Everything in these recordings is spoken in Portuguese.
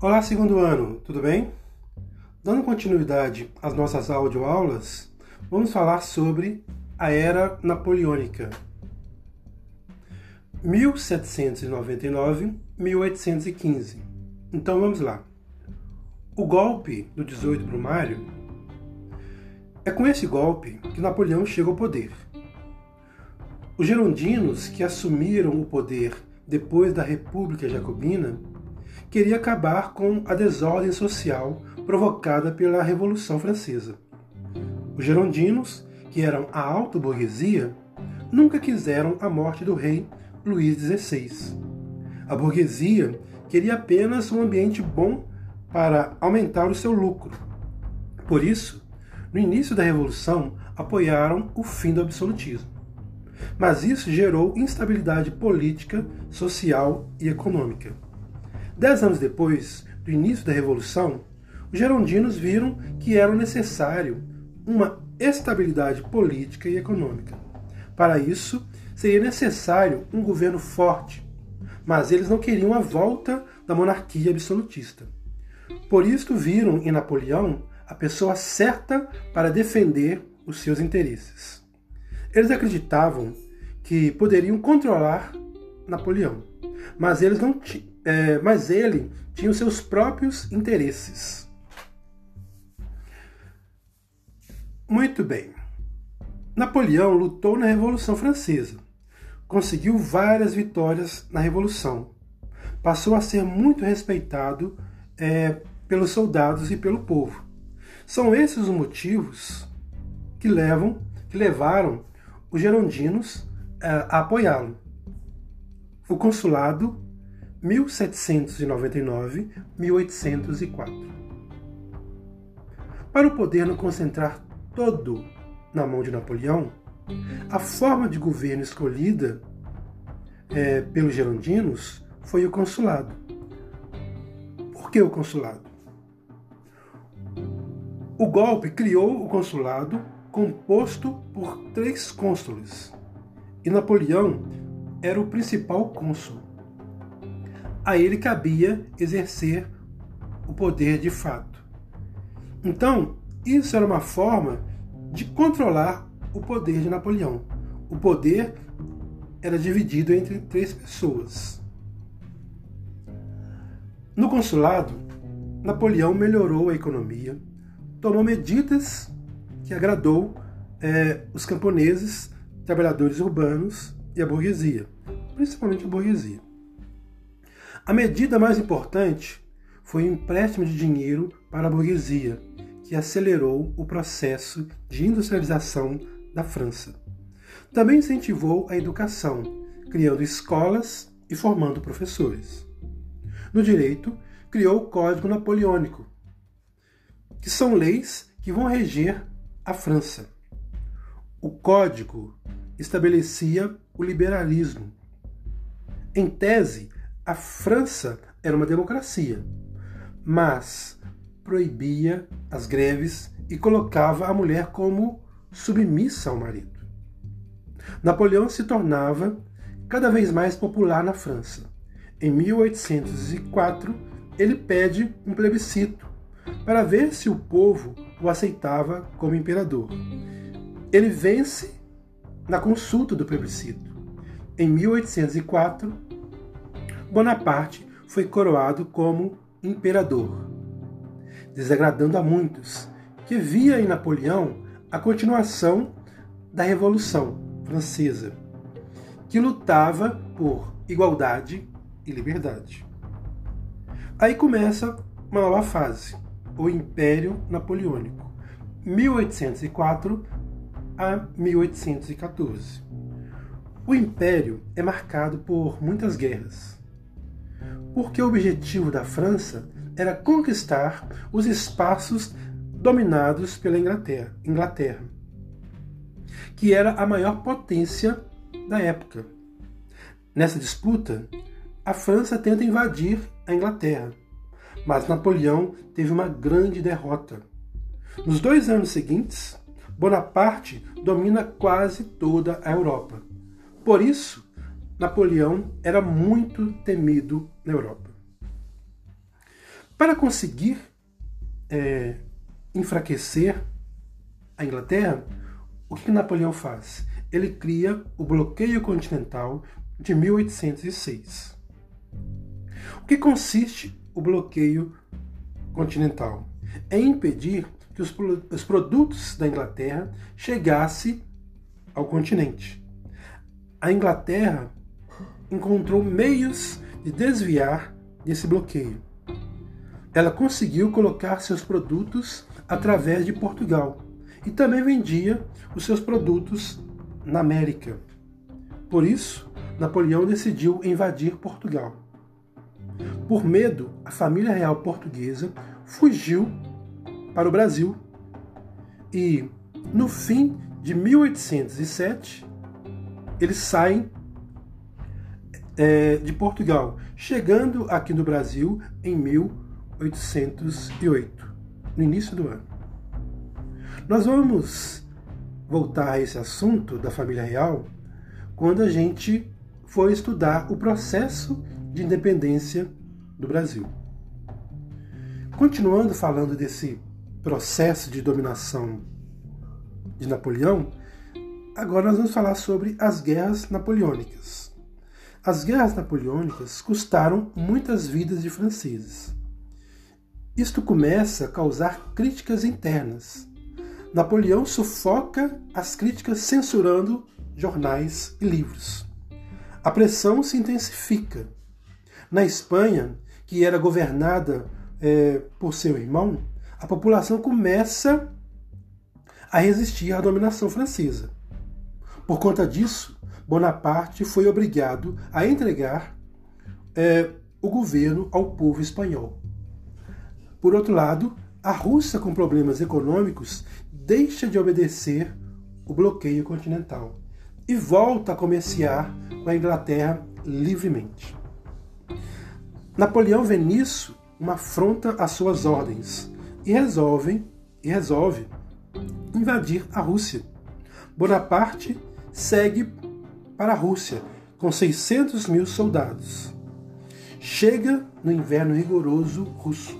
Olá, segundo ano, tudo bem? Dando continuidade às nossas audioaulas, vamos falar sobre a Era Napoleônica. 1799-1815. Então vamos lá. O golpe do 18 Brumário é com esse golpe que Napoleão chega ao poder. Os gerondinos que assumiram o poder depois da República Jacobina queria acabar com a desordem social provocada pela Revolução Francesa. Os gerondinos, que eram a alta burguesia, nunca quiseram a morte do rei Luís XVI. A burguesia queria apenas um ambiente bom para aumentar o seu lucro. Por isso, no início da Revolução, apoiaram o fim do absolutismo. Mas isso gerou instabilidade política, social e econômica. Dez anos depois do início da Revolução, os gerondinos viram que era necessário uma estabilidade política e econômica. Para isso, seria necessário um governo forte, mas eles não queriam a volta da monarquia absolutista. Por isso, viram em Napoleão a pessoa certa para defender os seus interesses. Eles acreditavam que poderiam controlar Napoleão, mas eles não é, mas ele tinha os seus próprios interesses. Muito bem. Napoleão lutou na Revolução Francesa. Conseguiu várias vitórias na Revolução. Passou a ser muito respeitado é, pelos soldados e pelo povo. São esses os motivos que levam, que levaram os gerondinos é, a apoiá-lo. O consulado 1799-1804. Para o poder não concentrar todo na mão de Napoleão, a forma de governo escolhida é, pelos gerondinos foi o consulado. Por que o consulado? O golpe criou o consulado composto por três cônsules e Napoleão era o principal cônsul a ele cabia exercer o poder de fato. Então, isso era uma forma de controlar o poder de Napoleão. O poder era dividido entre três pessoas. No consulado, Napoleão melhorou a economia, tomou medidas que agradou é, os camponeses, trabalhadores urbanos e a burguesia, principalmente a burguesia. A medida mais importante foi o empréstimo de dinheiro para a burguesia, que acelerou o processo de industrialização da França. Também incentivou a educação, criando escolas e formando professores. No direito, criou o Código Napoleônico, que são leis que vão reger a França. O código estabelecia o liberalismo. Em tese, a França era uma democracia, mas proibia as greves e colocava a mulher como submissa ao marido. Napoleão se tornava cada vez mais popular na França. Em 1804, ele pede um plebiscito para ver se o povo o aceitava como imperador. Ele vence na consulta do plebiscito. Em 1804, Bonaparte foi coroado como imperador, desagradando a muitos que via em Napoleão a continuação da Revolução Francesa, que lutava por igualdade e liberdade. Aí começa uma nova fase, o Império Napoleônico, 1804 a 1814. O Império é marcado por muitas guerras porque o objetivo da França era conquistar os espaços dominados pela Inglaterra, Inglaterra, que era a maior potência da época. Nessa disputa, a França tenta invadir a Inglaterra, mas Napoleão teve uma grande derrota. Nos dois anos seguintes, Bonaparte domina quase toda a Europa. Por isso, Napoleão era muito temido na Europa. Para conseguir é, enfraquecer a Inglaterra, o que Napoleão faz? Ele cria o bloqueio continental de 1806. O que consiste o bloqueio continental? É impedir que os, os produtos da Inglaterra chegassem ao continente. A Inglaterra encontrou meios de desviar desse bloqueio. Ela conseguiu colocar seus produtos através de Portugal e também vendia os seus produtos na América. Por isso, Napoleão decidiu invadir Portugal. Por medo, a família real portuguesa fugiu para o Brasil e, no fim de 1807, eles saem é, de Portugal, chegando aqui no Brasil em 1808, no início do ano. Nós vamos voltar a esse assunto da família real quando a gente for estudar o processo de independência do Brasil. Continuando falando desse processo de dominação de Napoleão, agora nós vamos falar sobre as guerras napoleônicas. As guerras napoleônicas custaram muitas vidas de franceses. Isto começa a causar críticas internas. Napoleão sufoca as críticas censurando jornais e livros. A pressão se intensifica. Na Espanha, que era governada é, por seu irmão, a população começa a resistir à dominação francesa. Por conta disso, Bonaparte foi obrigado a entregar é, o governo ao povo espanhol. Por outro lado, a Rússia, com problemas econômicos, deixa de obedecer o bloqueio continental e volta a comerciar com a Inglaterra livremente. Napoleão vê nisso uma afronta às suas ordens e resolve, e resolve invadir a Rússia. Bonaparte segue para a Rússia com 600 mil soldados. Chega no inverno rigoroso russo.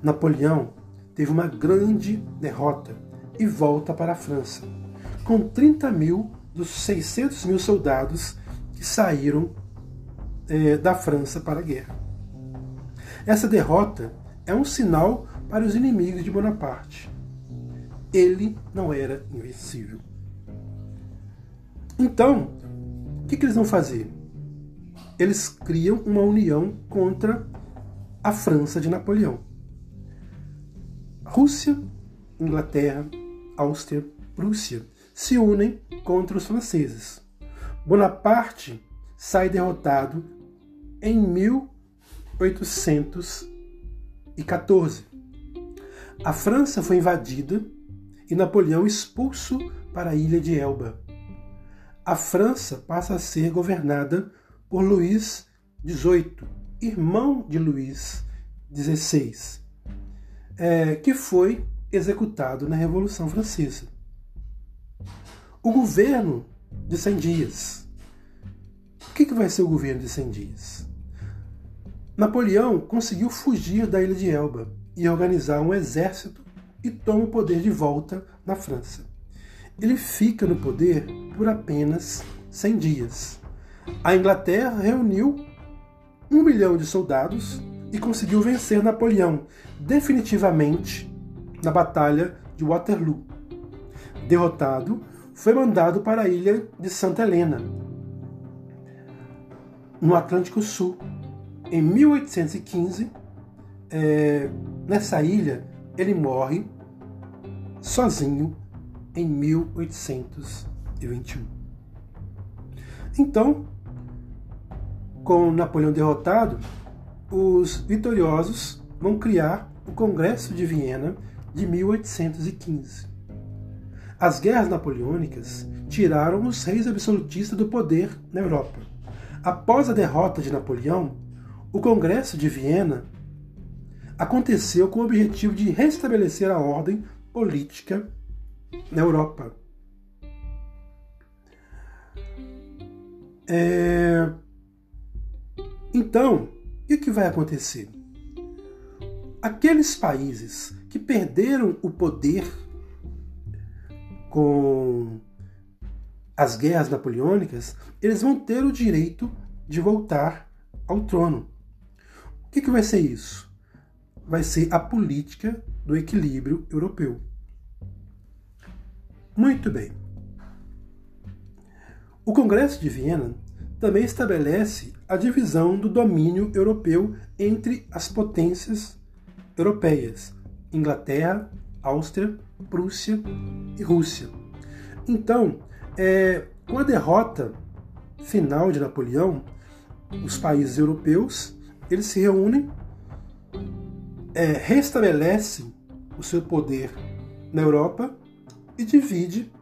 Napoleão teve uma grande derrota e volta para a França, com 30 mil dos 600 mil soldados que saíram é, da França para a guerra. Essa derrota é um sinal para os inimigos de Bonaparte. Ele não era invencível. Então, o que, que eles vão fazer? Eles criam uma união contra a França de Napoleão. Rússia, Inglaterra, Áustria, Prússia se unem contra os franceses. Bonaparte sai derrotado em 1814. A França foi invadida e Napoleão expulso para a ilha de Elba a França passa a ser governada por Luís XVIII, irmão de Luís XVI, é, que foi executado na Revolução Francesa. O governo de 100 dias. O que, que vai ser o governo de 100 dias? Napoleão conseguiu fugir da ilha de Elba e organizar um exército e toma o poder de volta na França ele fica no poder por apenas 100 dias. A Inglaterra reuniu um milhão de soldados e conseguiu vencer Napoleão definitivamente na Batalha de Waterloo. Derrotado, foi mandado para a ilha de Santa Helena, no Atlântico Sul. Em 1815, é, nessa ilha, ele morre sozinho em 1821. Então, com Napoleão derrotado, os vitoriosos vão criar o Congresso de Viena de 1815. As guerras napoleônicas tiraram os reis absolutistas do poder na Europa. Após a derrota de Napoleão, o Congresso de Viena aconteceu com o objetivo de restabelecer a ordem política na Europa. É... Então, o que vai acontecer? aqueles países que perderam o poder com as guerras napoleônicas, eles vão ter o direito de voltar ao trono. O que, que vai ser isso? Vai ser a política do equilíbrio europeu. Muito bem. O Congresso de Viena também estabelece a divisão do domínio europeu entre as potências europeias: Inglaterra, Áustria, Prússia e Rússia. Então, é, com a derrota final de Napoleão, os países europeus eles se reúnem, é, restabelecem o seu poder na Europa e divide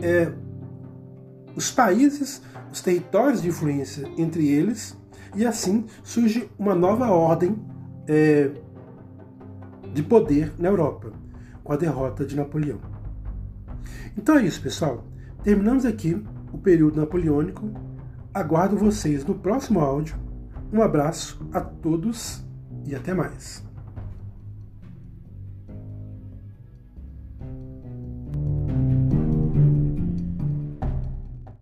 é, os países, os territórios de influência entre eles, e assim surge uma nova ordem é, de poder na Europa, com a derrota de Napoleão. Então é isso, pessoal. Terminamos aqui o período napoleônico. Aguardo vocês no próximo áudio. Um abraço a todos e até mais.